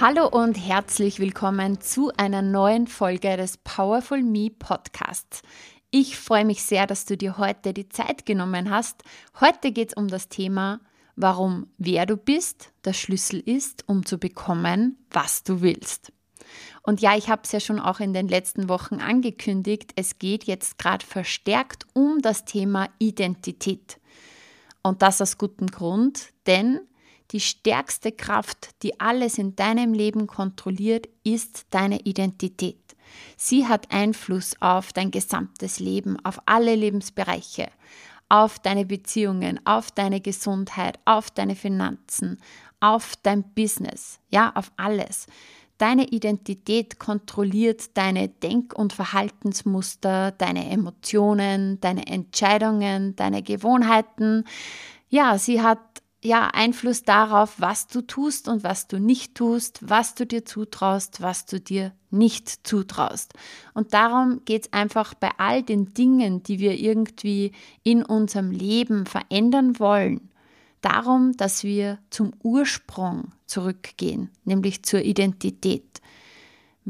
Hallo und herzlich willkommen zu einer neuen Folge des Powerful Me Podcasts. Ich freue mich sehr, dass du dir heute die Zeit genommen hast. Heute geht es um das Thema, warum wer du bist der Schlüssel ist, um zu bekommen, was du willst. Und ja, ich habe es ja schon auch in den letzten Wochen angekündigt, es geht jetzt gerade verstärkt um das Thema Identität. Und das aus gutem Grund, denn die stärkste Kraft, die alles in deinem Leben kontrolliert, ist deine Identität. Sie hat Einfluss auf dein gesamtes Leben, auf alle Lebensbereiche, auf deine Beziehungen, auf deine Gesundheit, auf deine Finanzen, auf dein Business, ja, auf alles. Deine Identität kontrolliert deine Denk- und Verhaltensmuster, deine Emotionen, deine Entscheidungen, deine Gewohnheiten. Ja, sie hat ja, Einfluss darauf, was du tust und was du nicht tust, was du dir zutraust, was du dir nicht zutraust. Und darum geht es einfach bei all den Dingen, die wir irgendwie in unserem Leben verändern wollen, darum, dass wir zum Ursprung zurückgehen, nämlich zur Identität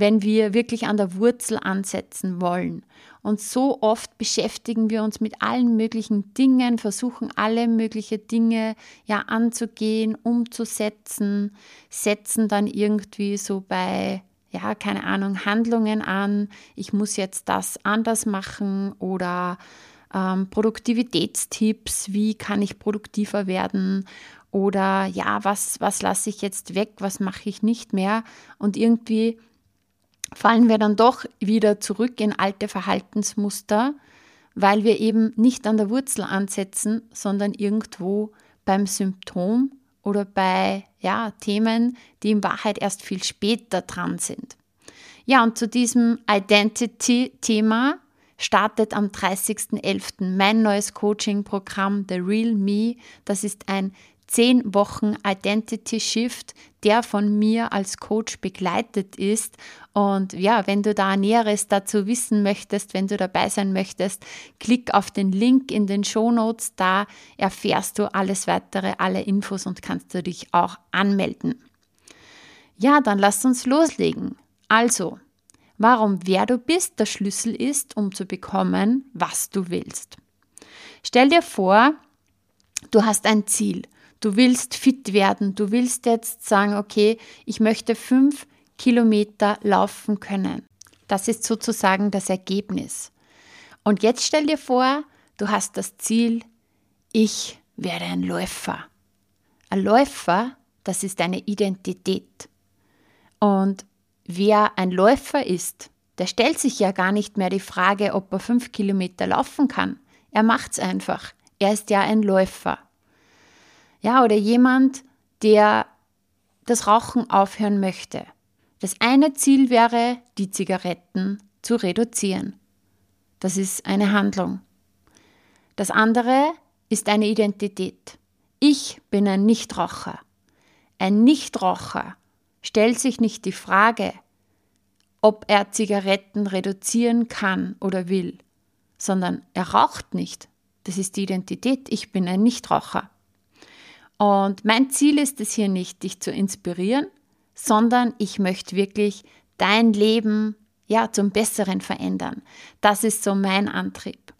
wenn wir wirklich an der Wurzel ansetzen wollen. Und so oft beschäftigen wir uns mit allen möglichen Dingen, versuchen alle möglichen Dinge ja anzugehen, umzusetzen, setzen dann irgendwie so bei ja, keine Ahnung, Handlungen an, ich muss jetzt das anders machen oder ähm, Produktivitätstipps, wie kann ich produktiver werden? Oder ja, was, was lasse ich jetzt weg, was mache ich nicht mehr? Und irgendwie fallen wir dann doch wieder zurück in alte Verhaltensmuster, weil wir eben nicht an der Wurzel ansetzen, sondern irgendwo beim Symptom oder bei ja, Themen, die in Wahrheit erst viel später dran sind. Ja, und zu diesem Identity-Thema startet am 30.11. mein neues Coaching-Programm The Real Me. Das ist ein zehn Wochen Identity Shift, der von mir als Coach begleitet ist. Und ja, wenn du da Näheres dazu wissen möchtest, wenn du dabei sein möchtest, klick auf den Link in den Show Notes. Da erfährst du alles weitere, alle Infos und kannst du dich auch anmelden. Ja, dann lass uns loslegen. Also, warum wer du bist der Schlüssel ist, um zu bekommen, was du willst. Stell dir vor, du hast ein Ziel Du willst fit werden. Du willst jetzt sagen, okay, ich möchte fünf Kilometer laufen können. Das ist sozusagen das Ergebnis. Und jetzt stell dir vor, du hast das Ziel, ich werde ein Läufer. Ein Läufer, das ist eine Identität. Und wer ein Läufer ist, der stellt sich ja gar nicht mehr die Frage, ob er fünf Kilometer laufen kann. Er macht es einfach. Er ist ja ein Läufer. Ja, oder jemand, der das Rauchen aufhören möchte. Das eine Ziel wäre, die Zigaretten zu reduzieren. Das ist eine Handlung. Das andere ist eine Identität. Ich bin ein Nichtraucher. Ein Nichtraucher stellt sich nicht die Frage, ob er Zigaretten reduzieren kann oder will, sondern er raucht nicht. Das ist die Identität. Ich bin ein Nichtraucher. Und mein Ziel ist es hier nicht, dich zu inspirieren, sondern ich möchte wirklich dein Leben ja zum Besseren verändern. Das ist so mein Antrieb.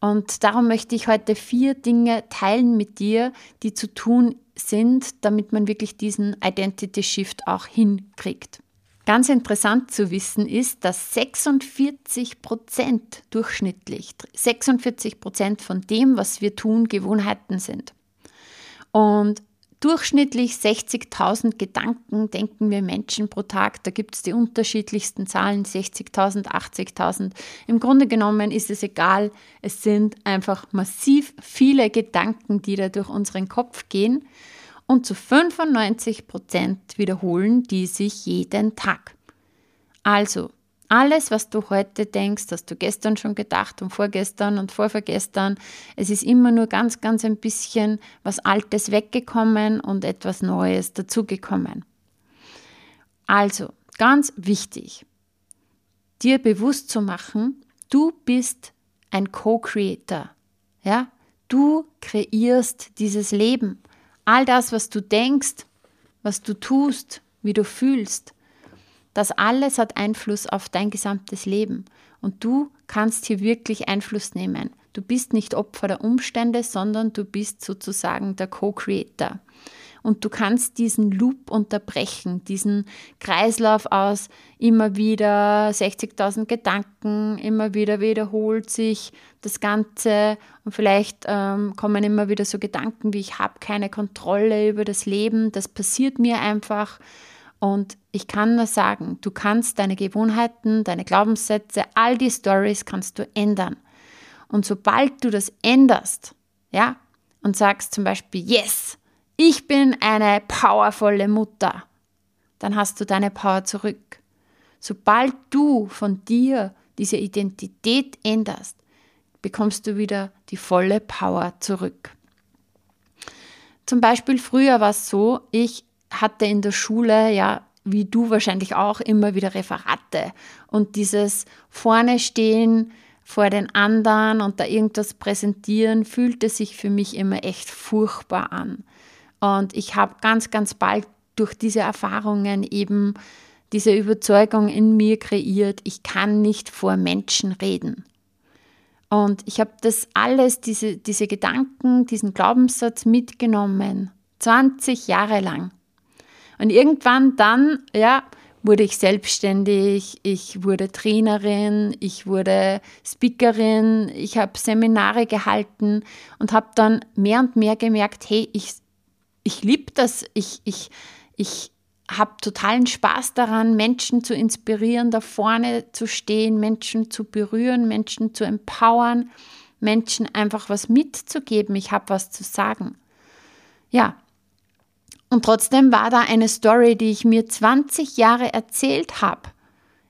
Und darum möchte ich heute vier Dinge teilen mit dir, die zu tun sind, damit man wirklich diesen Identity Shift auch hinkriegt. Ganz interessant zu wissen ist, dass 46 Prozent durchschnittlich, 46 Prozent von dem, was wir tun, Gewohnheiten sind. Und durchschnittlich 60.000 Gedanken denken wir Menschen pro Tag. Da gibt es die unterschiedlichsten Zahlen, 60.000, 80.000. Im Grunde genommen ist es egal. Es sind einfach massiv viele Gedanken, die da durch unseren Kopf gehen. Und zu 95 Prozent wiederholen die sich jeden Tag. Also Alles, was du heute denkst, hast du gestern schon gedacht und vorgestern und vorvergestern. Es ist immer nur ganz, ganz ein bisschen was Altes weggekommen und etwas Neues dazugekommen. Also, ganz wichtig, dir bewusst zu machen, du bist ein Co-Creator. Ja? Du kreierst dieses Leben. All das, was du denkst, was du tust, wie du fühlst, das alles hat Einfluss auf dein gesamtes Leben. Und du kannst hier wirklich Einfluss nehmen. Du bist nicht Opfer der Umstände, sondern du bist sozusagen der Co-Creator. Und du kannst diesen Loop unterbrechen, diesen Kreislauf aus immer wieder 60.000 Gedanken, immer wieder wiederholt sich das Ganze und vielleicht ähm, kommen immer wieder so Gedanken wie ich habe keine Kontrolle über das Leben, das passiert mir einfach und ich kann nur sagen, du kannst deine Gewohnheiten, deine Glaubenssätze, all die Stories kannst du ändern. Und sobald du das änderst, ja, und sagst zum Beispiel, yes, ich bin eine powervolle Mutter, dann hast du deine Power zurück. Sobald du von dir diese Identität änderst, bekommst du wieder die volle Power zurück. Zum Beispiel früher war es so, ich hatte in der Schule ja wie du wahrscheinlich auch immer wieder Referate und dieses vorne stehen vor den anderen und da irgendwas präsentieren fühlte sich für mich immer echt furchtbar an. Und ich habe ganz, ganz bald durch diese Erfahrungen eben diese Überzeugung in mir kreiert, ich kann nicht vor Menschen reden. Und ich habe das alles, diese, diese Gedanken, diesen Glaubenssatz mitgenommen, 20 Jahre lang. Und irgendwann dann, ja, wurde ich selbstständig, ich wurde Trainerin, ich wurde Speakerin, ich habe Seminare gehalten und habe dann mehr und mehr gemerkt, hey, ich, ich liebe das, ich, ich, ich habe totalen Spaß daran, Menschen zu inspirieren, da vorne zu stehen, Menschen zu berühren, Menschen zu empowern, Menschen einfach was mitzugeben, ich habe was zu sagen. Ja, und trotzdem war da eine Story, die ich mir 20 Jahre erzählt habe.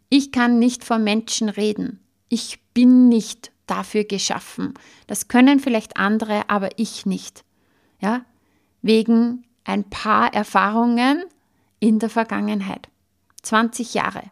Ich kann nicht vor Menschen reden. Ich bin nicht dafür geschaffen. Das können vielleicht andere, aber ich nicht. Ja? Wegen ein paar Erfahrungen in der Vergangenheit. 20 Jahre.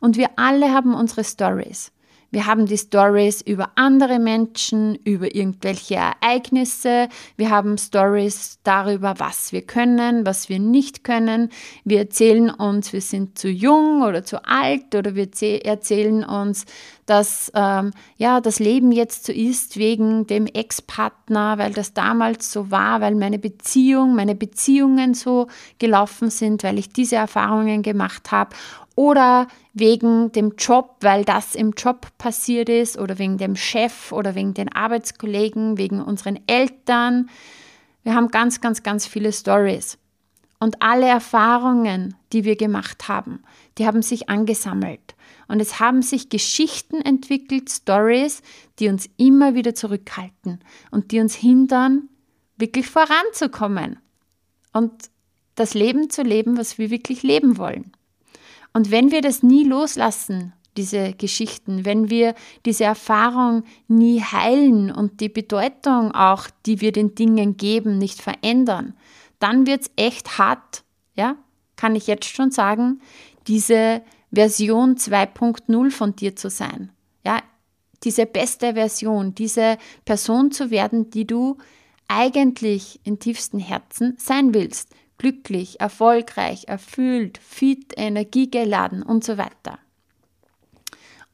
Und wir alle haben unsere Stories. Wir haben die Stories über andere Menschen, über irgendwelche Ereignisse. Wir haben Stories darüber, was wir können, was wir nicht können. Wir erzählen uns, wir sind zu jung oder zu alt oder wir erzählen uns, dass ähm, ja das Leben jetzt so ist wegen dem Ex-Partner, weil das damals so war, weil meine Beziehung, meine Beziehungen so gelaufen sind, weil ich diese Erfahrungen gemacht habe oder wegen dem Job, weil das im Job passiert ist oder wegen dem Chef oder wegen den Arbeitskollegen, wegen unseren Eltern. Wir haben ganz, ganz, ganz viele Stories. Und alle Erfahrungen, die wir gemacht haben, die haben sich angesammelt. Und es haben sich Geschichten entwickelt, Stories, die uns immer wieder zurückhalten und die uns hindern, wirklich voranzukommen und das Leben zu leben, was wir wirklich leben wollen. Und wenn wir das nie loslassen, diese Geschichten, wenn wir diese Erfahrung nie heilen und die Bedeutung auch, die wir den Dingen geben, nicht verändern, dann wird es echt hart, ja, kann ich jetzt schon sagen, diese Version 2.0 von dir zu sein. Ja, diese beste Version, diese Person zu werden, die du eigentlich in tiefstem Herzen sein willst glücklich, erfolgreich, erfüllt, fit, energiegeladen und so weiter.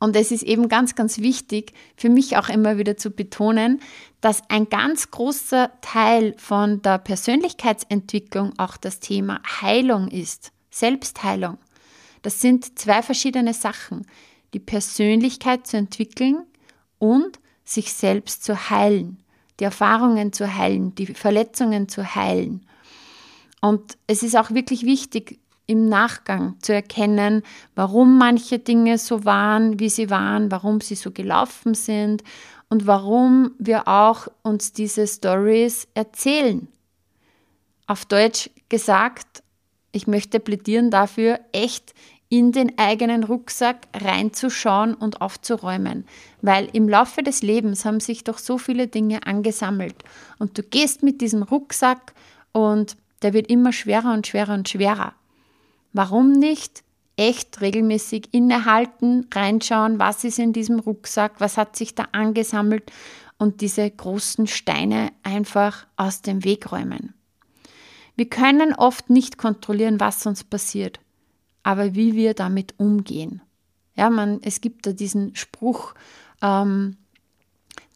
Und es ist eben ganz, ganz wichtig für mich auch immer wieder zu betonen, dass ein ganz großer Teil von der Persönlichkeitsentwicklung auch das Thema Heilung ist, Selbstheilung. Das sind zwei verschiedene Sachen, die Persönlichkeit zu entwickeln und sich selbst zu heilen, die Erfahrungen zu heilen, die Verletzungen zu heilen. Und es ist auch wirklich wichtig, im Nachgang zu erkennen, warum manche Dinge so waren, wie sie waren, warum sie so gelaufen sind und warum wir auch uns diese Stories erzählen. Auf Deutsch gesagt, ich möchte plädieren dafür, echt in den eigenen Rucksack reinzuschauen und aufzuräumen. Weil im Laufe des Lebens haben sich doch so viele Dinge angesammelt. Und du gehst mit diesem Rucksack und der wird immer schwerer und schwerer und schwerer. Warum nicht echt regelmäßig innehalten, reinschauen, was ist in diesem Rucksack, was hat sich da angesammelt und diese großen Steine einfach aus dem Weg räumen. Wir können oft nicht kontrollieren, was uns passiert aber wie wir damit umgehen. Ja, man, es gibt da diesen Spruch, ähm,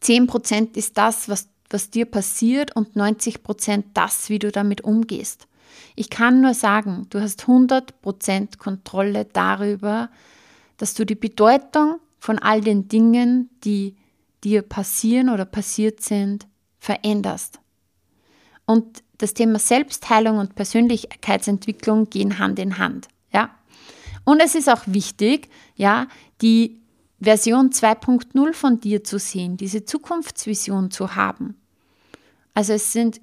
10% ist das, was, was dir passiert und 90% das, wie du damit umgehst. Ich kann nur sagen, du hast 100% Kontrolle darüber, dass du die Bedeutung von all den Dingen, die dir passieren oder passiert sind, veränderst. Und das Thema Selbstheilung und Persönlichkeitsentwicklung gehen Hand in Hand. Ja? Und es ist auch wichtig, ja, die Version 2.0 von dir zu sehen, diese Zukunftsvision zu haben. Also es sind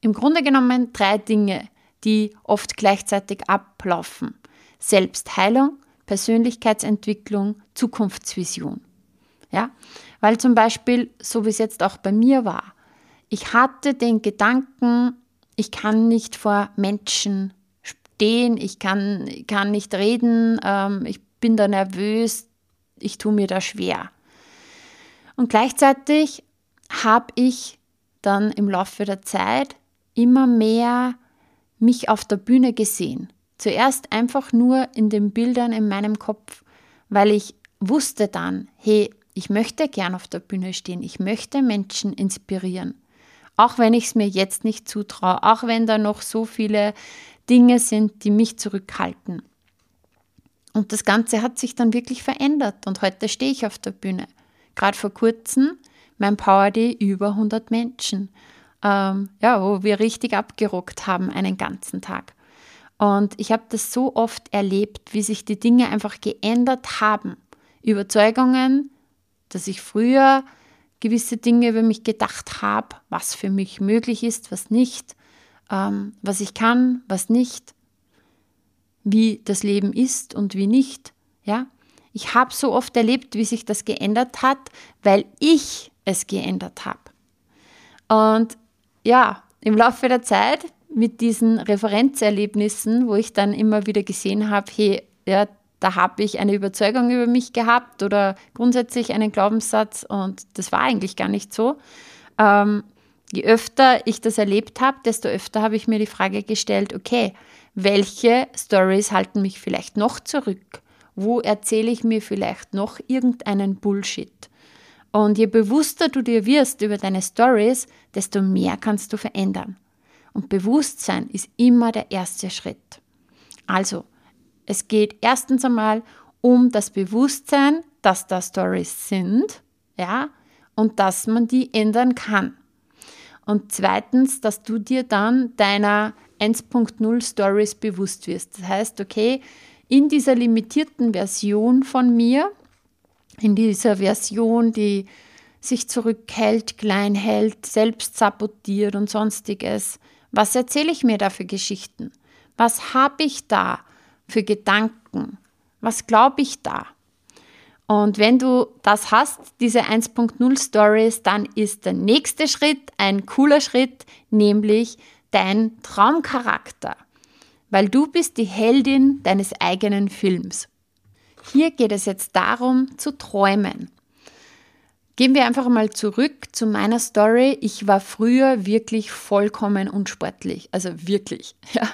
im Grunde genommen drei Dinge, die oft gleichzeitig ablaufen. Selbstheilung, Persönlichkeitsentwicklung, Zukunftsvision. Ja, weil zum Beispiel, so wie es jetzt auch bei mir war, ich hatte den Gedanken, ich kann nicht vor Menschen stehen, ich kann, kann nicht reden, ähm, ich bin da nervös, ich tue mir da schwer. Und gleichzeitig habe ich dann im Laufe der Zeit immer mehr mich auf der Bühne gesehen. Zuerst einfach nur in den Bildern in meinem Kopf, weil ich wusste dann, hey, ich möchte gern auf der Bühne stehen, ich möchte Menschen inspirieren. Auch wenn ich es mir jetzt nicht zutraue, auch wenn da noch so viele Dinge sind, die mich zurückhalten. Und das Ganze hat sich dann wirklich verändert und heute stehe ich auf der Bühne. Gerade vor kurzem mein Power Day über 100 Menschen, ähm, ja, wo wir richtig abgerockt haben einen ganzen Tag. Und ich habe das so oft erlebt, wie sich die Dinge einfach geändert haben. Überzeugungen, dass ich früher gewisse Dinge über mich gedacht habe, was für mich möglich ist, was nicht ähm, was ich kann, was nicht, wie das Leben ist und wie nicht. Ja, ich habe so oft erlebt, wie sich das geändert hat, weil ich es geändert habe. Und ja, im Laufe der Zeit mit diesen Referenzerlebnissen, wo ich dann immer wieder gesehen habe, hey, ja, da habe ich eine Überzeugung über mich gehabt oder grundsätzlich einen Glaubenssatz und das war eigentlich gar nicht so. Ähm, Je öfter ich das erlebt habe, desto öfter habe ich mir die Frage gestellt, okay, welche Stories halten mich vielleicht noch zurück? Wo erzähle ich mir vielleicht noch irgendeinen Bullshit? Und je bewusster du dir wirst über deine Stories, desto mehr kannst du verändern. Und Bewusstsein ist immer der erste Schritt. Also, es geht erstens einmal um das Bewusstsein, dass da Stories sind, ja, und dass man die ändern kann. Und zweitens, dass du dir dann deiner 1.0 Stories bewusst wirst. Das heißt, okay, in dieser limitierten Version von mir, in dieser Version, die sich zurückhält, klein hält, selbst sabotiert und sonstiges, was erzähle ich mir da für Geschichten? Was habe ich da für Gedanken? Was glaube ich da? Und wenn du das hast, diese 1.0 Stories, dann ist der nächste Schritt ein cooler Schritt, nämlich dein Traumcharakter. Weil du bist die Heldin deines eigenen Films. Hier geht es jetzt darum, zu träumen. Gehen wir einfach mal zurück zu meiner Story. Ich war früher wirklich vollkommen unsportlich. Also wirklich. Ja.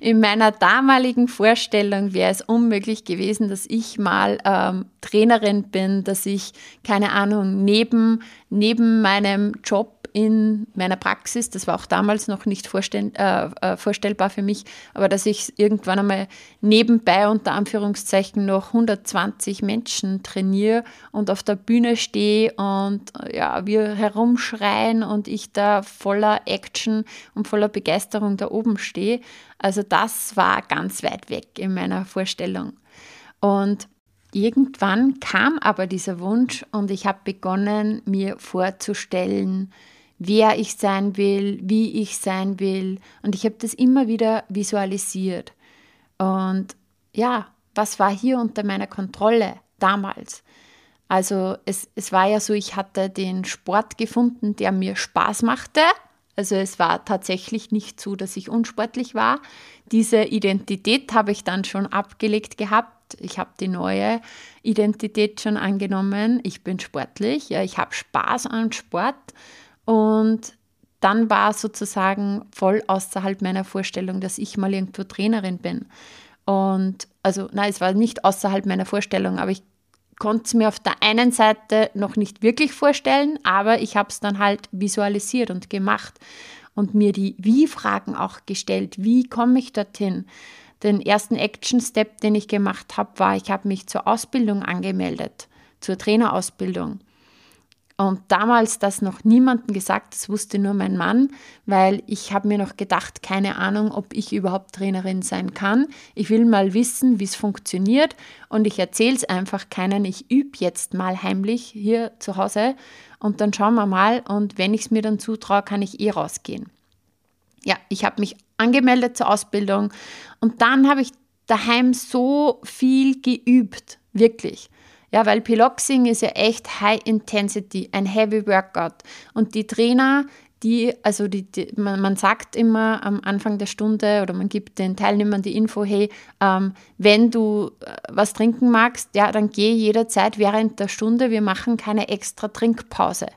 In meiner damaligen Vorstellung wäre es unmöglich gewesen, dass ich mal ähm, Trainerin bin, dass ich, keine Ahnung, neben, neben meinem Job in meiner Praxis, das war auch damals noch nicht vorstell, äh, äh, vorstellbar für mich, aber dass ich irgendwann einmal nebenbei unter Anführungszeichen noch 120 Menschen trainiere und auf der Bühne stehe und ja, wir herumschreien und ich da voller Action und voller Begeisterung da oben stehe. Also das war ganz weit weg in meiner Vorstellung. Und Irgendwann kam aber dieser Wunsch und ich habe begonnen, mir vorzustellen, wer ich sein will, wie ich sein will. Und ich habe das immer wieder visualisiert. Und ja, was war hier unter meiner Kontrolle damals? Also es, es war ja so, ich hatte den Sport gefunden, der mir Spaß machte. Also es war tatsächlich nicht so, dass ich unsportlich war. Diese Identität habe ich dann schon abgelegt gehabt. Ich habe die neue Identität schon angenommen. Ich bin sportlich, ja, ich habe Spaß an Sport und dann war sozusagen voll außerhalb meiner Vorstellung, dass ich mal irgendwo Trainerin bin. Und also, nein, es war nicht außerhalb meiner Vorstellung, aber ich konnte es mir auf der einen Seite noch nicht wirklich vorstellen, aber ich habe es dann halt visualisiert und gemacht und mir die Wie-Fragen auch gestellt. Wie komme ich dorthin? Den ersten Action-Step, den ich gemacht habe, war, ich habe mich zur Ausbildung angemeldet, zur Trainerausbildung. Und damals das noch niemandem gesagt, das wusste nur mein Mann, weil ich habe mir noch gedacht, keine Ahnung, ob ich überhaupt Trainerin sein kann. Ich will mal wissen, wie es funktioniert und ich erzähle es einfach keinen. Ich übe jetzt mal heimlich hier zu Hause und dann schauen wir mal und wenn ich es mir dann zutraue, kann ich eh rausgehen. Ja, ich habe mich angemeldet zur Ausbildung und dann habe ich daheim so viel geübt, wirklich. Ja, weil Piloxing ist ja echt High Intensity, ein Heavy Workout. Und die Trainer, die, also die, die man, man, sagt immer am Anfang der Stunde oder man gibt den Teilnehmern die Info, hey, ähm, wenn du äh, was trinken magst, ja, dann geh jederzeit während der Stunde, wir machen keine extra Trinkpause.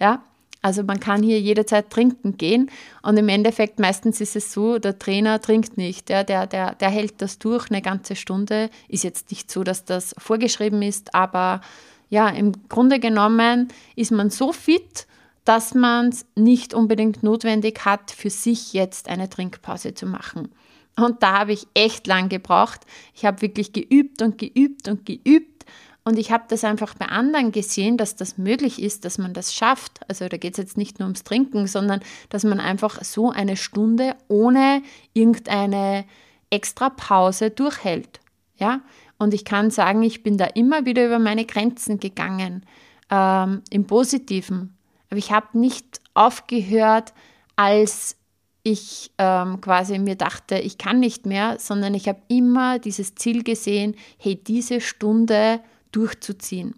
Ja, also man kann hier jederzeit trinken gehen und im Endeffekt meistens ist es so, der Trainer trinkt nicht, ja, der, der, der hält das durch eine ganze Stunde. Ist jetzt nicht so, dass das vorgeschrieben ist, aber ja, im Grunde genommen ist man so fit, dass man es nicht unbedingt notwendig hat, für sich jetzt eine Trinkpause zu machen. Und da habe ich echt lang gebraucht. Ich habe wirklich geübt und geübt und geübt und ich habe das einfach bei anderen gesehen, dass das möglich ist, dass man das schafft. Also da geht es jetzt nicht nur ums Trinken, sondern dass man einfach so eine Stunde ohne irgendeine extra Pause durchhält. Ja? Und ich kann sagen, ich bin da immer wieder über meine Grenzen gegangen, ähm, im Positiven. Aber ich habe nicht aufgehört, als ich ähm, quasi mir dachte, ich kann nicht mehr, sondern ich habe immer dieses Ziel gesehen, hey, diese Stunde durchzuziehen.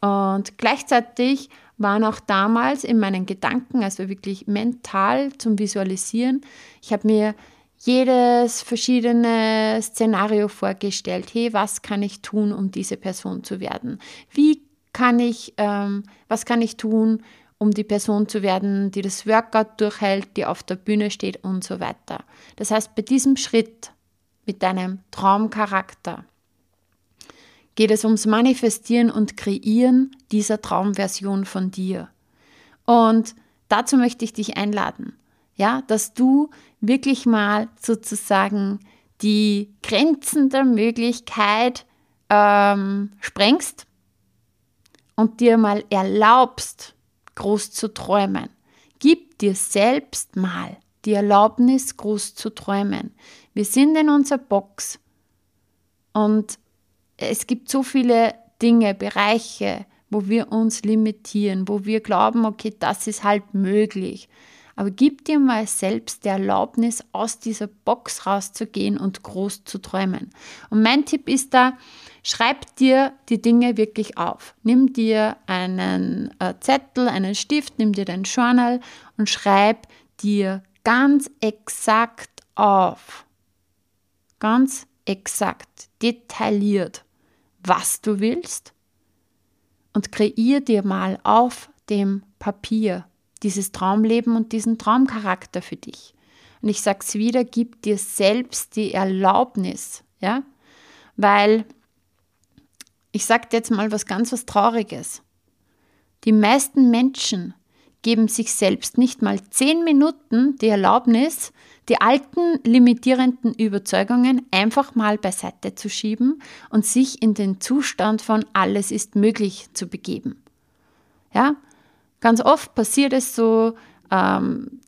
Und gleichzeitig waren auch damals in meinen Gedanken, also wirklich mental zum Visualisieren, ich habe mir jedes verschiedene Szenario vorgestellt. Hey, was kann ich tun, um diese Person zu werden? Wie kann ich, ähm, was kann ich tun, um die Person zu werden, die das Workout durchhält, die auf der Bühne steht und so weiter. Das heißt, bei diesem Schritt mit deinem Traumcharakter geht es ums Manifestieren und Kreieren dieser Traumversion von dir. Und dazu möchte ich dich einladen, ja, dass du wirklich mal sozusagen die Grenzen der Möglichkeit ähm, sprengst und dir mal erlaubst, groß zu träumen. Gib dir selbst mal die Erlaubnis, groß zu träumen. Wir sind in unserer Box und es gibt so viele Dinge, Bereiche, wo wir uns limitieren, wo wir glauben, okay, das ist halt möglich. Aber gib dir mal selbst die Erlaubnis, aus dieser Box rauszugehen und groß zu träumen. Und mein Tipp ist da, schreib dir die Dinge wirklich auf. Nimm dir einen äh, Zettel, einen Stift, nimm dir dein Journal und schreib dir ganz exakt auf. Ganz exakt, detailliert was du willst und kreier dir mal auf dem Papier dieses Traumleben und diesen Traumcharakter für dich. Und ich sage es wieder, gib dir selbst die Erlaubnis, ja, weil ich sage dir jetzt mal was ganz was Trauriges. Die meisten Menschen geben sich selbst nicht mal zehn Minuten die Erlaubnis, die alten limitierenden Überzeugungen einfach mal beiseite zu schieben und sich in den Zustand von alles ist möglich zu begeben. Ja, ganz oft passiert es so, ähm,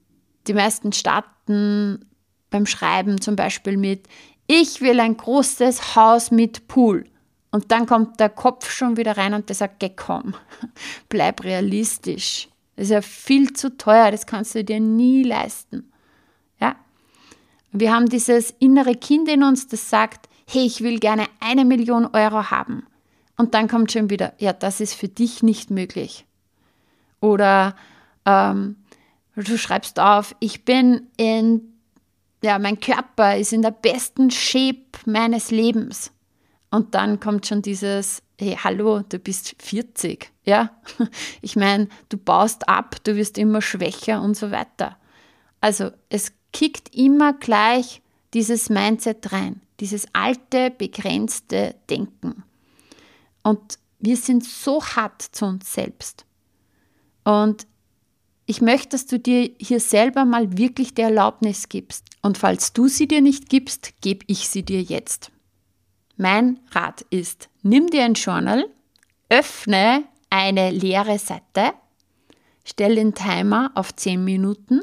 die meisten starten beim Schreiben zum Beispiel mit, ich will ein großes Haus mit Pool. Und dann kommt der Kopf schon wieder rein und der sagt, geh komm, bleib realistisch. Das ist ja viel zu teuer, das kannst du dir nie leisten. Ja, wir haben dieses innere Kind in uns, das sagt, hey, ich will gerne eine Million Euro haben. Und dann kommt schon wieder, ja, das ist für dich nicht möglich. Oder ähm, du schreibst auf, ich bin in, ja, mein Körper ist in der besten Shape meines Lebens. Und dann kommt schon dieses, hey, hallo, du bist 40, ja? Ich meine, du baust ab, du wirst immer schwächer und so weiter. Also es kickt immer gleich dieses Mindset rein, dieses alte, begrenzte Denken. Und wir sind so hart zu uns selbst. Und ich möchte, dass du dir hier selber mal wirklich die Erlaubnis gibst. Und falls du sie dir nicht gibst, gebe ich sie dir jetzt. Mein Rat ist, nimm dir ein Journal, öffne eine leere Seite, stell den Timer auf 10 Minuten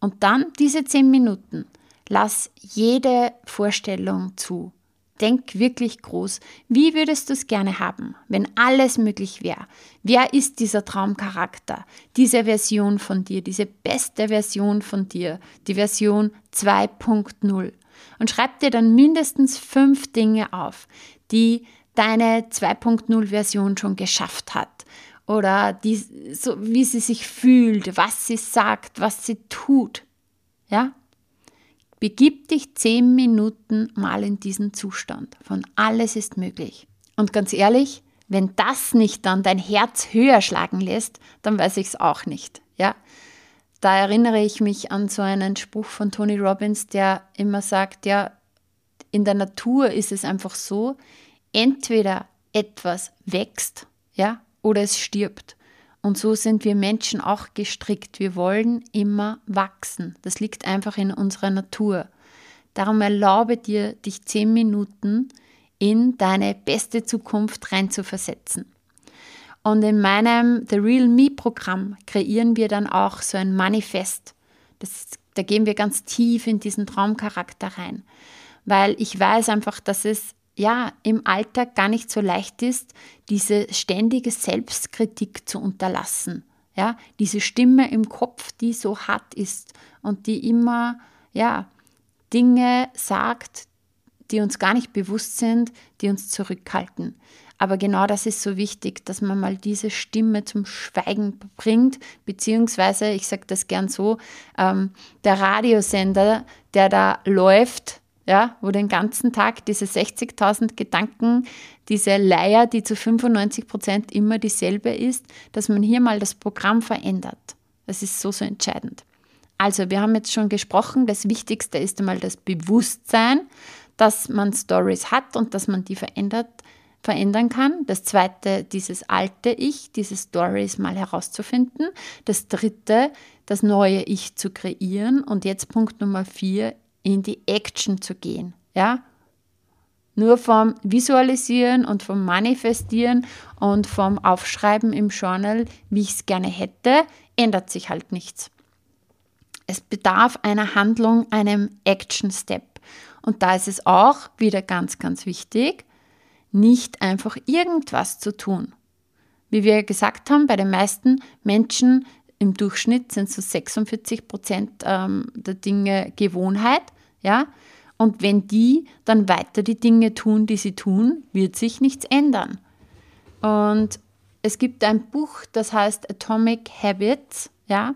und dann diese 10 Minuten lass jede Vorstellung zu. Denk wirklich groß. Wie würdest du es gerne haben, wenn alles möglich wäre? Wer ist dieser Traumcharakter, diese Version von dir, diese beste Version von dir, die Version 2.0? Und schreib dir dann mindestens fünf Dinge auf, die deine 2.0-Version schon geschafft hat. Oder die, so, wie sie sich fühlt, was sie sagt, was sie tut. Ja? Begib dich zehn Minuten mal in diesen Zustand. Von alles ist möglich. Und ganz ehrlich, wenn das nicht dann dein Herz höher schlagen lässt, dann weiß ich es auch nicht. Ja? Da erinnere ich mich an so einen Spruch von Tony Robbins, der immer sagt, ja, in der Natur ist es einfach so, entweder etwas wächst, ja, oder es stirbt. Und so sind wir Menschen auch gestrickt. Wir wollen immer wachsen. Das liegt einfach in unserer Natur. Darum erlaube dir, dich zehn Minuten in deine beste Zukunft reinzuversetzen. Und in meinem The Real Me Programm kreieren wir dann auch so ein Manifest. Das, da gehen wir ganz tief in diesen Traumcharakter rein. Weil ich weiß einfach, dass es ja im Alltag gar nicht so leicht ist, diese ständige Selbstkritik zu unterlassen. Ja, diese Stimme im Kopf, die so hart ist und die immer ja Dinge sagt, die uns gar nicht bewusst sind, die uns zurückhalten. Aber genau das ist so wichtig, dass man mal diese Stimme zum Schweigen bringt, beziehungsweise, ich sage das gern so, ähm, der Radiosender, der da läuft, ja, wo den ganzen Tag diese 60.000 Gedanken, diese Leier, die zu 95 Prozent immer dieselbe ist, dass man hier mal das Programm verändert. Das ist so, so entscheidend. Also, wir haben jetzt schon gesprochen, das Wichtigste ist einmal das Bewusstsein, dass man Stories hat und dass man die verändert, verändern kann. Das zweite, dieses alte Ich, diese Stories mal herauszufinden. Das dritte, das neue Ich zu kreieren. Und jetzt Punkt Nummer vier, in die Action zu gehen. Ja? Nur vom Visualisieren und vom Manifestieren und vom Aufschreiben im Journal, wie ich es gerne hätte, ändert sich halt nichts. Es bedarf einer Handlung, einem Action-Step. Und da ist es auch wieder ganz, ganz wichtig, nicht einfach irgendwas zu tun. Wie wir gesagt haben, bei den meisten Menschen im Durchschnitt sind so 46 Prozent ähm, der Dinge Gewohnheit. Ja? Und wenn die dann weiter die Dinge tun, die sie tun, wird sich nichts ändern. Und es gibt ein Buch, das heißt Atomic Habits, ja,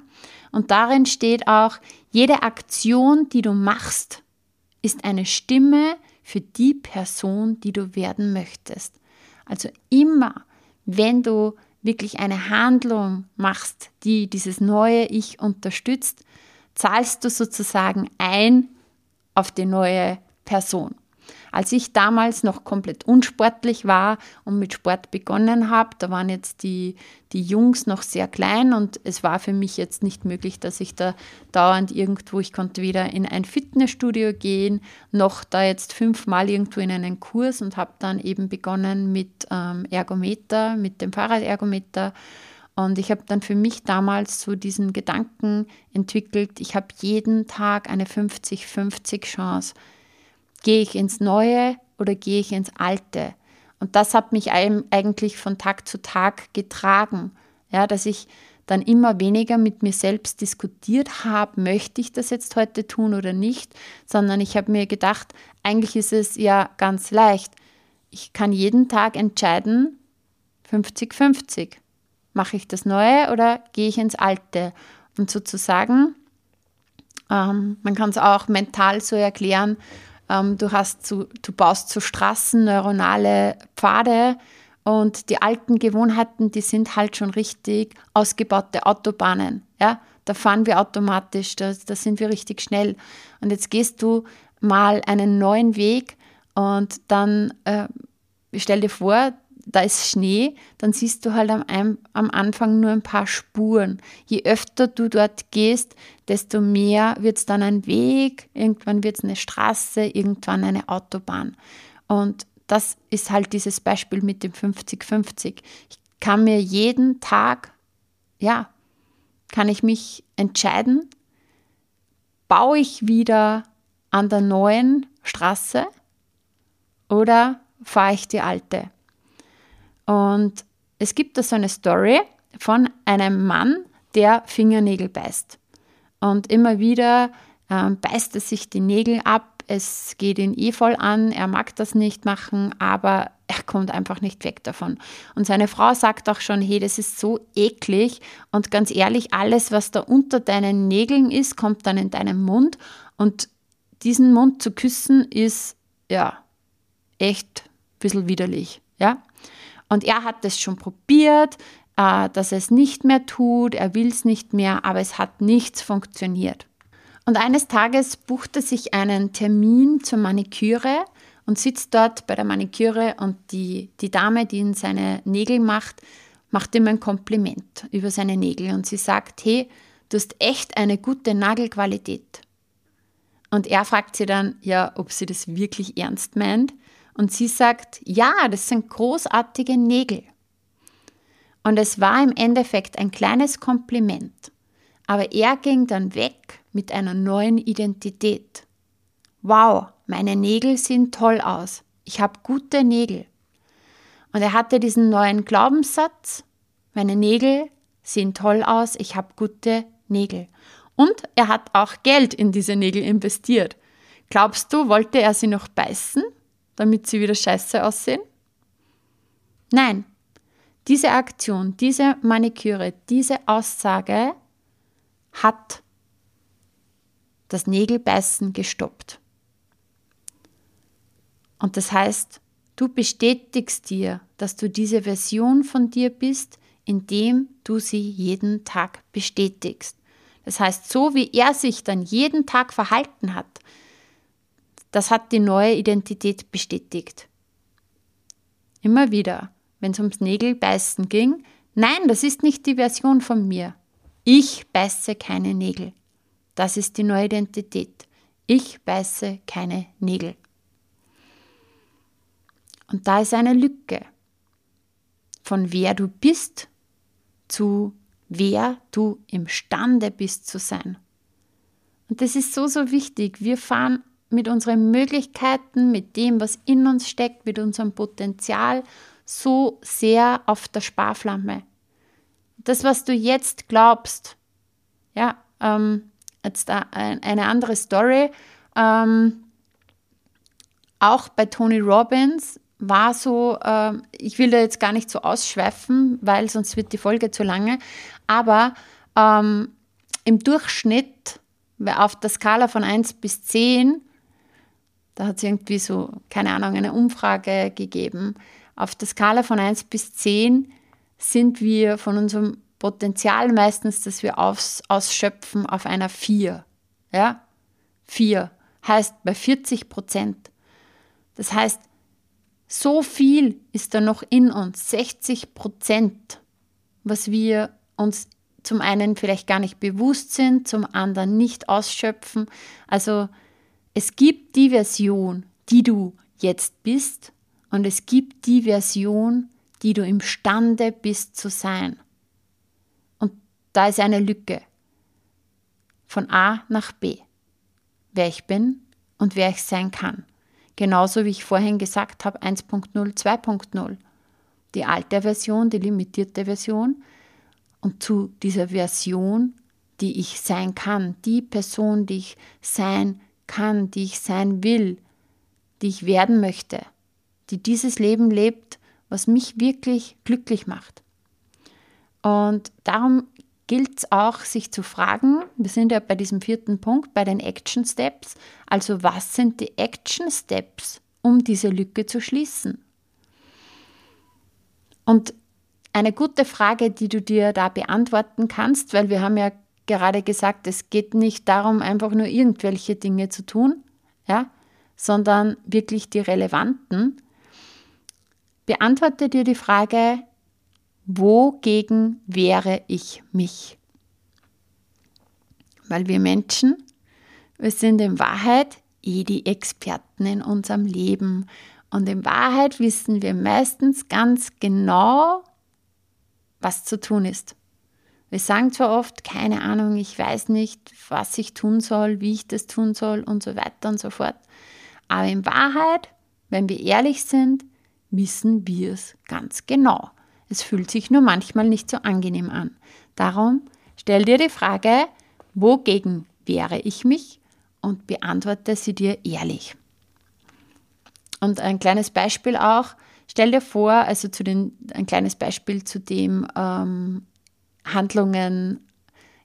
und darin steht auch, jede Aktion, die du machst, ist eine Stimme für die Person, die du werden möchtest. Also immer, wenn du wirklich eine Handlung machst, die dieses neue Ich unterstützt, zahlst du sozusagen ein auf die neue Person. Als ich damals noch komplett unsportlich war und mit Sport begonnen habe, da waren jetzt die, die Jungs noch sehr klein und es war für mich jetzt nicht möglich, dass ich da dauernd irgendwo, ich konnte weder in ein Fitnessstudio gehen, noch da jetzt fünfmal irgendwo in einen Kurs und habe dann eben begonnen mit ähm, Ergometer, mit dem Fahrradergometer. Und ich habe dann für mich damals so diesen Gedanken entwickelt, ich habe jeden Tag eine 50-50 Chance. Gehe ich ins Neue oder gehe ich ins Alte? Und das hat mich eigentlich von Tag zu Tag getragen, ja, dass ich dann immer weniger mit mir selbst diskutiert habe, möchte ich das jetzt heute tun oder nicht, sondern ich habe mir gedacht, eigentlich ist es ja ganz leicht. Ich kann jeden Tag entscheiden, 50-50. Mache ich das Neue oder gehe ich ins Alte? Und sozusagen, ähm, man kann es auch mental so erklären, du, hast zu, du baust zu Straßen neuronale Pfade und die alten Gewohnheiten, die sind halt schon richtig ausgebaute Autobahnen. Ja? Da fahren wir automatisch, da, da sind wir richtig schnell. Und jetzt gehst du mal einen neuen Weg und dann äh, stell dir vor, da ist Schnee, dann siehst du halt am, am Anfang nur ein paar Spuren. Je öfter du dort gehst, desto mehr wird es dann ein Weg, irgendwann wird es eine Straße, irgendwann eine Autobahn. Und das ist halt dieses Beispiel mit dem 50-50. Ich kann mir jeden Tag, ja, kann ich mich entscheiden, baue ich wieder an der neuen Straße oder fahre ich die alte? Und es gibt da so eine Story von einem Mann, der Fingernägel beißt. Und immer wieder ähm, beißt er sich die Nägel ab. Es geht ihn eh voll an. Er mag das nicht machen, aber er kommt einfach nicht weg davon. Und seine Frau sagt auch schon, hey, das ist so eklig. Und ganz ehrlich, alles, was da unter deinen Nägeln ist, kommt dann in deinen Mund. Und diesen Mund zu küssen, ist ja echt ein bisschen widerlich. Ja? Und er hat es schon probiert, äh, dass er es nicht mehr tut, er will es nicht mehr, aber es hat nichts funktioniert. Und eines Tages bucht er sich einen Termin zur Maniküre und sitzt dort bei der Maniküre und die, die Dame, die ihn seine Nägel macht, macht ihm ein Kompliment über seine Nägel und sie sagt, hey, du hast echt eine gute Nagelqualität. Und er fragt sie dann, ja, ob sie das wirklich ernst meint. Und sie sagt, ja, das sind großartige Nägel. Und es war im Endeffekt ein kleines Kompliment. Aber er ging dann weg mit einer neuen Identität. Wow, meine Nägel sehen toll aus. Ich habe gute Nägel. Und er hatte diesen neuen Glaubenssatz, meine Nägel sehen toll aus, ich habe gute Nägel. Und er hat auch Geld in diese Nägel investiert. Glaubst du, wollte er sie noch beißen? Damit sie wieder scheiße aussehen? Nein, diese Aktion, diese Maniküre, diese Aussage hat das Nägelbeißen gestoppt. Und das heißt, du bestätigst dir, dass du diese Version von dir bist, indem du sie jeden Tag bestätigst. Das heißt, so wie er sich dann jeden Tag verhalten hat, das hat die neue Identität bestätigt. Immer wieder, wenn es ums Nägelbeißen ging, nein, das ist nicht die Version von mir. Ich beiße keine Nägel. Das ist die neue Identität. Ich beiße keine Nägel. Und da ist eine Lücke von wer du bist zu wer du imstande bist zu sein. Und das ist so, so wichtig. Wir fahren mit unseren Möglichkeiten, mit dem, was in uns steckt, mit unserem Potenzial so sehr auf der Sparflamme. Das, was du jetzt glaubst, ja, ähm, jetzt eine andere Story, ähm, auch bei Tony Robbins war so, äh, ich will da jetzt gar nicht so ausschweifen, weil sonst wird die Folge zu lange, aber ähm, im Durchschnitt auf der Skala von 1 bis 10 da hat es irgendwie so, keine Ahnung, eine Umfrage gegeben. Auf der Skala von 1 bis 10 sind wir von unserem Potenzial meistens, das wir aus, ausschöpfen, auf einer 4. Ja? 4 heißt bei 40 Prozent. Das heißt, so viel ist da noch in uns, 60 Prozent, was wir uns zum einen vielleicht gar nicht bewusst sind, zum anderen nicht ausschöpfen. Also es gibt die Version, die du jetzt bist und es gibt die Version, die du imstande bist zu sein. Und da ist eine Lücke von A nach B. Wer ich bin und wer ich sein kann. Genauso wie ich vorhin gesagt habe, 1.0, 2.0. Die alte Version, die limitierte Version und zu dieser Version, die ich sein kann, die Person, die ich sein kann, die ich sein will, die ich werden möchte, die dieses Leben lebt, was mich wirklich glücklich macht. Und darum gilt es auch, sich zu fragen, wir sind ja bei diesem vierten Punkt, bei den Action Steps, also was sind die Action Steps, um diese Lücke zu schließen? Und eine gute Frage, die du dir da beantworten kannst, weil wir haben ja gerade gesagt, es geht nicht darum, einfach nur irgendwelche Dinge zu tun, ja, sondern wirklich die relevanten. Beantworte dir die Frage, wogegen wehre ich mich? Weil wir Menschen, wir sind in Wahrheit eh die Experten in unserem Leben. Und in Wahrheit wissen wir meistens ganz genau, was zu tun ist. Wir sagen zwar oft, keine Ahnung, ich weiß nicht, was ich tun soll, wie ich das tun soll und so weiter und so fort. Aber in Wahrheit, wenn wir ehrlich sind, wissen wir es ganz genau. Es fühlt sich nur manchmal nicht so angenehm an. Darum stell dir die Frage, wogegen wehre ich mich und beantworte sie dir ehrlich. Und ein kleines Beispiel auch, Stell dir vor, also zu den, ein kleines Beispiel zu dem ähm, Handlungen,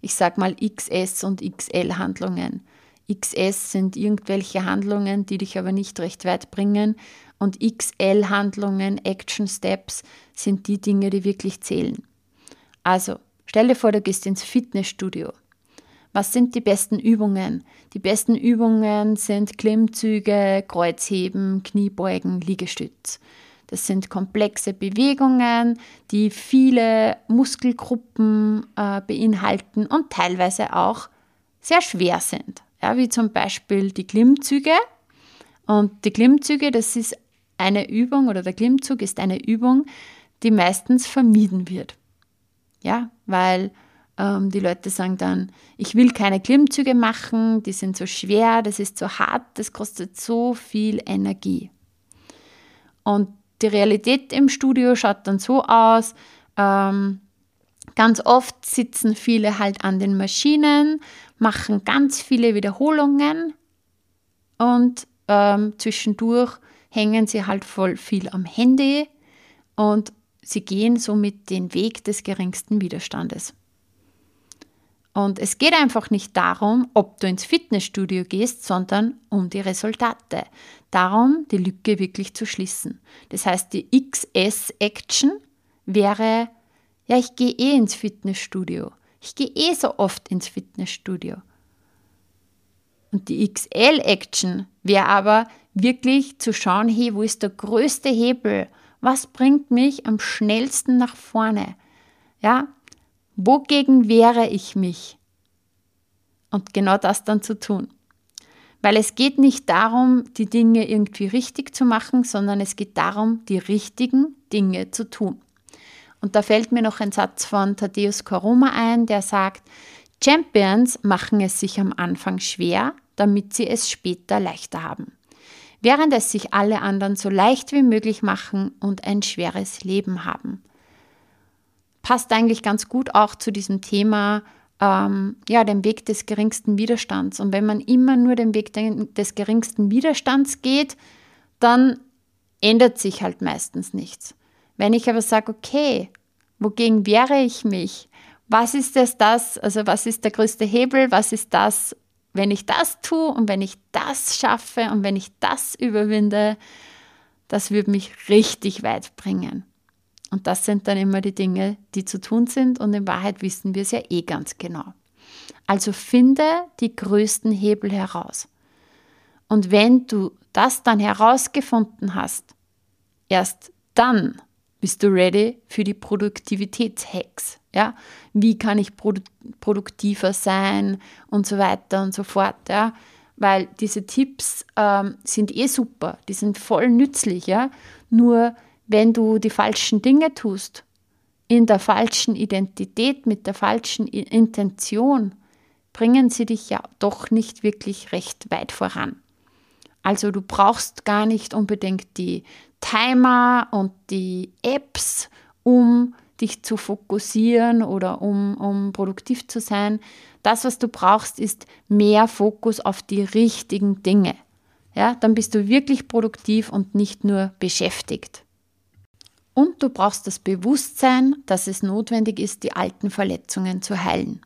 ich sag mal XS und XL-Handlungen. XS sind irgendwelche Handlungen, die dich aber nicht recht weit bringen. Und XL-Handlungen, Action Steps, sind die Dinge, die wirklich zählen. Also, stell dir vor, du gehst ins Fitnessstudio. Was sind die besten Übungen? Die besten Übungen sind Klimmzüge, Kreuzheben, Kniebeugen, Liegestütz. Das sind komplexe Bewegungen, die viele Muskelgruppen äh, beinhalten und teilweise auch sehr schwer sind. Ja, wie zum Beispiel die Klimmzüge. Und die Klimmzüge, das ist eine Übung oder der Klimmzug ist eine Übung, die meistens vermieden wird. Ja, weil ähm, die Leute sagen dann, ich will keine Klimmzüge machen, die sind so schwer, das ist so hart, das kostet so viel Energie. Und die Realität im Studio schaut dann so aus. Ähm, ganz oft sitzen viele halt an den Maschinen, machen ganz viele Wiederholungen und ähm, zwischendurch hängen sie halt voll viel am Handy und sie gehen somit den Weg des geringsten Widerstandes. Und es geht einfach nicht darum, ob du ins Fitnessstudio gehst, sondern um die Resultate. Darum, die Lücke wirklich zu schließen. Das heißt, die XS-Action wäre, ja, ich gehe eh ins Fitnessstudio. Ich gehe eh so oft ins Fitnessstudio. Und die XL-Action wäre aber wirklich zu schauen, hey, wo ist der größte Hebel? Was bringt mich am schnellsten nach vorne? Ja, Wogegen wehre ich mich? Und genau das dann zu tun. Weil es geht nicht darum, die Dinge irgendwie richtig zu machen, sondern es geht darum, die richtigen Dinge zu tun. Und da fällt mir noch ein Satz von Thaddeus Koroma ein, der sagt, Champions machen es sich am Anfang schwer, damit sie es später leichter haben. Während es sich alle anderen so leicht wie möglich machen und ein schweres Leben haben passt eigentlich ganz gut auch zu diesem Thema, ähm, ja, dem Weg des geringsten Widerstands. Und wenn man immer nur den Weg des geringsten Widerstands geht, dann ändert sich halt meistens nichts. Wenn ich aber sage, okay, wogegen wehre ich mich? Was ist das, das, also was ist der größte Hebel? Was ist das, wenn ich das tue und wenn ich das schaffe und wenn ich das überwinde? Das würde mich richtig weit bringen. Und das sind dann immer die Dinge, die zu tun sind und in Wahrheit wissen wir es ja eh ganz genau. Also finde die größten Hebel heraus. Und wenn du das dann herausgefunden hast, erst dann bist du ready für die Produktivitätshacks. Ja? Wie kann ich produ produktiver sein und so weiter und so fort. Ja? Weil diese Tipps ähm, sind eh super, die sind voll nützlich. Ja? Nur wenn du die falschen Dinge tust, in der falschen Identität, mit der falschen Intention, bringen sie dich ja doch nicht wirklich recht weit voran. Also du brauchst gar nicht unbedingt die Timer und die Apps, um dich zu fokussieren oder um, um produktiv zu sein. Das, was du brauchst, ist mehr Fokus auf die richtigen Dinge. Ja, dann bist du wirklich produktiv und nicht nur beschäftigt. Und du brauchst das Bewusstsein, dass es notwendig ist, die alten Verletzungen zu heilen.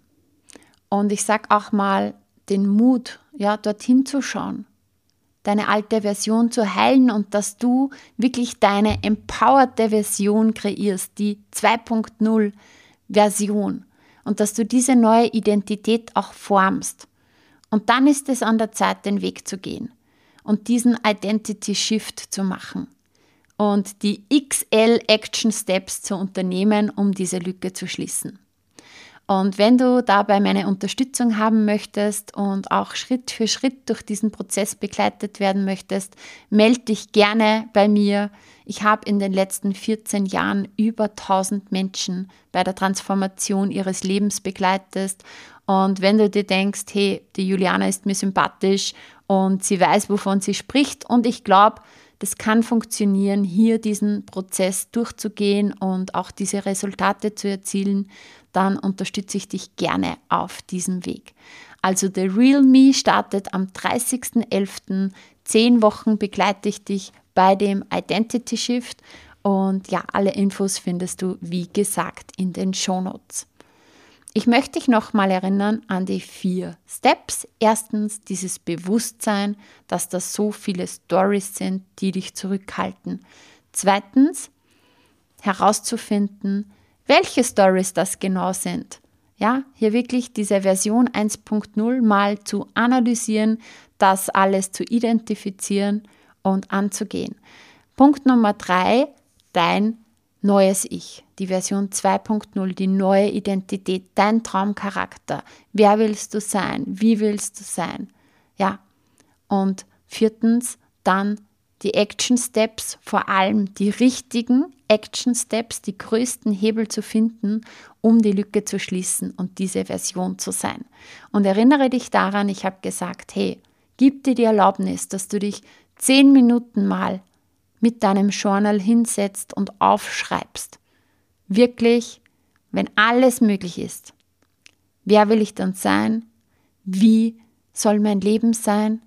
Und ich sage auch mal den Mut, ja, dorthin zu schauen, deine alte Version zu heilen und dass du wirklich deine empowerte Version kreierst, die 2.0 Version und dass du diese neue Identität auch formst. Und dann ist es an der Zeit, den Weg zu gehen und diesen Identity Shift zu machen und die XL Action Steps zu unternehmen, um diese Lücke zu schließen. Und wenn du dabei meine Unterstützung haben möchtest und auch Schritt für Schritt durch diesen Prozess begleitet werden möchtest, melde dich gerne bei mir. Ich habe in den letzten 14 Jahren über 1000 Menschen bei der Transformation ihres Lebens begleitet. Und wenn du dir denkst, hey, die Juliana ist mir sympathisch und sie weiß, wovon sie spricht und ich glaube, das kann funktionieren, hier diesen Prozess durchzugehen und auch diese Resultate zu erzielen, dann unterstütze ich dich gerne auf diesem Weg. Also The Real Me startet am 30.11. Zehn Wochen begleite ich dich bei dem Identity Shift und ja, alle Infos findest du wie gesagt in den Show Notes. Ich möchte dich nochmal erinnern an die vier Steps. Erstens dieses Bewusstsein, dass das so viele Stories sind, die dich zurückhalten. Zweitens herauszufinden, welche Stories das genau sind. Ja, hier wirklich diese Version 1.0 mal zu analysieren, das alles zu identifizieren und anzugehen. Punkt Nummer drei, dein neues Ich, die Version 2.0, die neue Identität, dein Traumcharakter. Wer willst du sein? Wie willst du sein? Ja. Und viertens, dann die Action Steps, vor allem die richtigen Action Steps, die größten Hebel zu finden, um die Lücke zu schließen und diese Version zu sein. Und erinnere dich daran, ich habe gesagt, hey, gib dir die Erlaubnis, dass du dich zehn Minuten mal mit deinem Journal hinsetzt und aufschreibst. Wirklich, wenn alles möglich ist. Wer will ich dann sein? Wie soll mein Leben sein?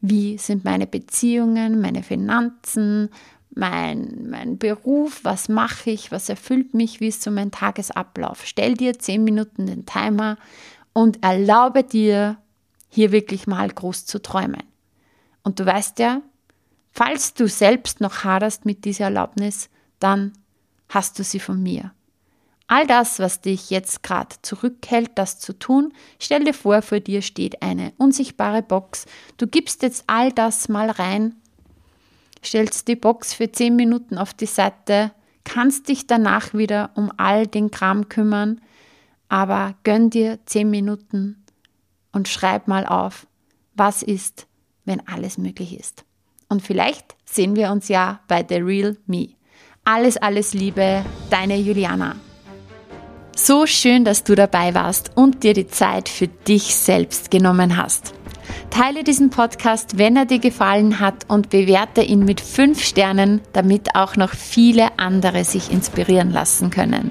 Wie sind meine Beziehungen, meine Finanzen, mein, mein Beruf, was mache ich, was erfüllt mich, wie ist so mein Tagesablauf. Stell dir zehn Minuten den Timer und erlaube dir, hier wirklich mal groß zu träumen. Und du weißt ja, Falls du selbst noch haderst mit dieser Erlaubnis, dann hast du sie von mir. All das, was dich jetzt gerade zurückhält, das zu tun, stell dir vor, vor dir steht eine unsichtbare Box. Du gibst jetzt all das mal rein, stellst die Box für 10 Minuten auf die Seite, kannst dich danach wieder um all den Kram kümmern, aber gönn dir 10 Minuten und schreib mal auf, was ist, wenn alles möglich ist. Und vielleicht sehen wir uns ja bei The Real Me. Alles, alles Liebe, deine Juliana. So schön, dass du dabei warst und dir die Zeit für dich selbst genommen hast. Teile diesen Podcast, wenn er dir gefallen hat und bewerte ihn mit fünf Sternen, damit auch noch viele andere sich inspirieren lassen können.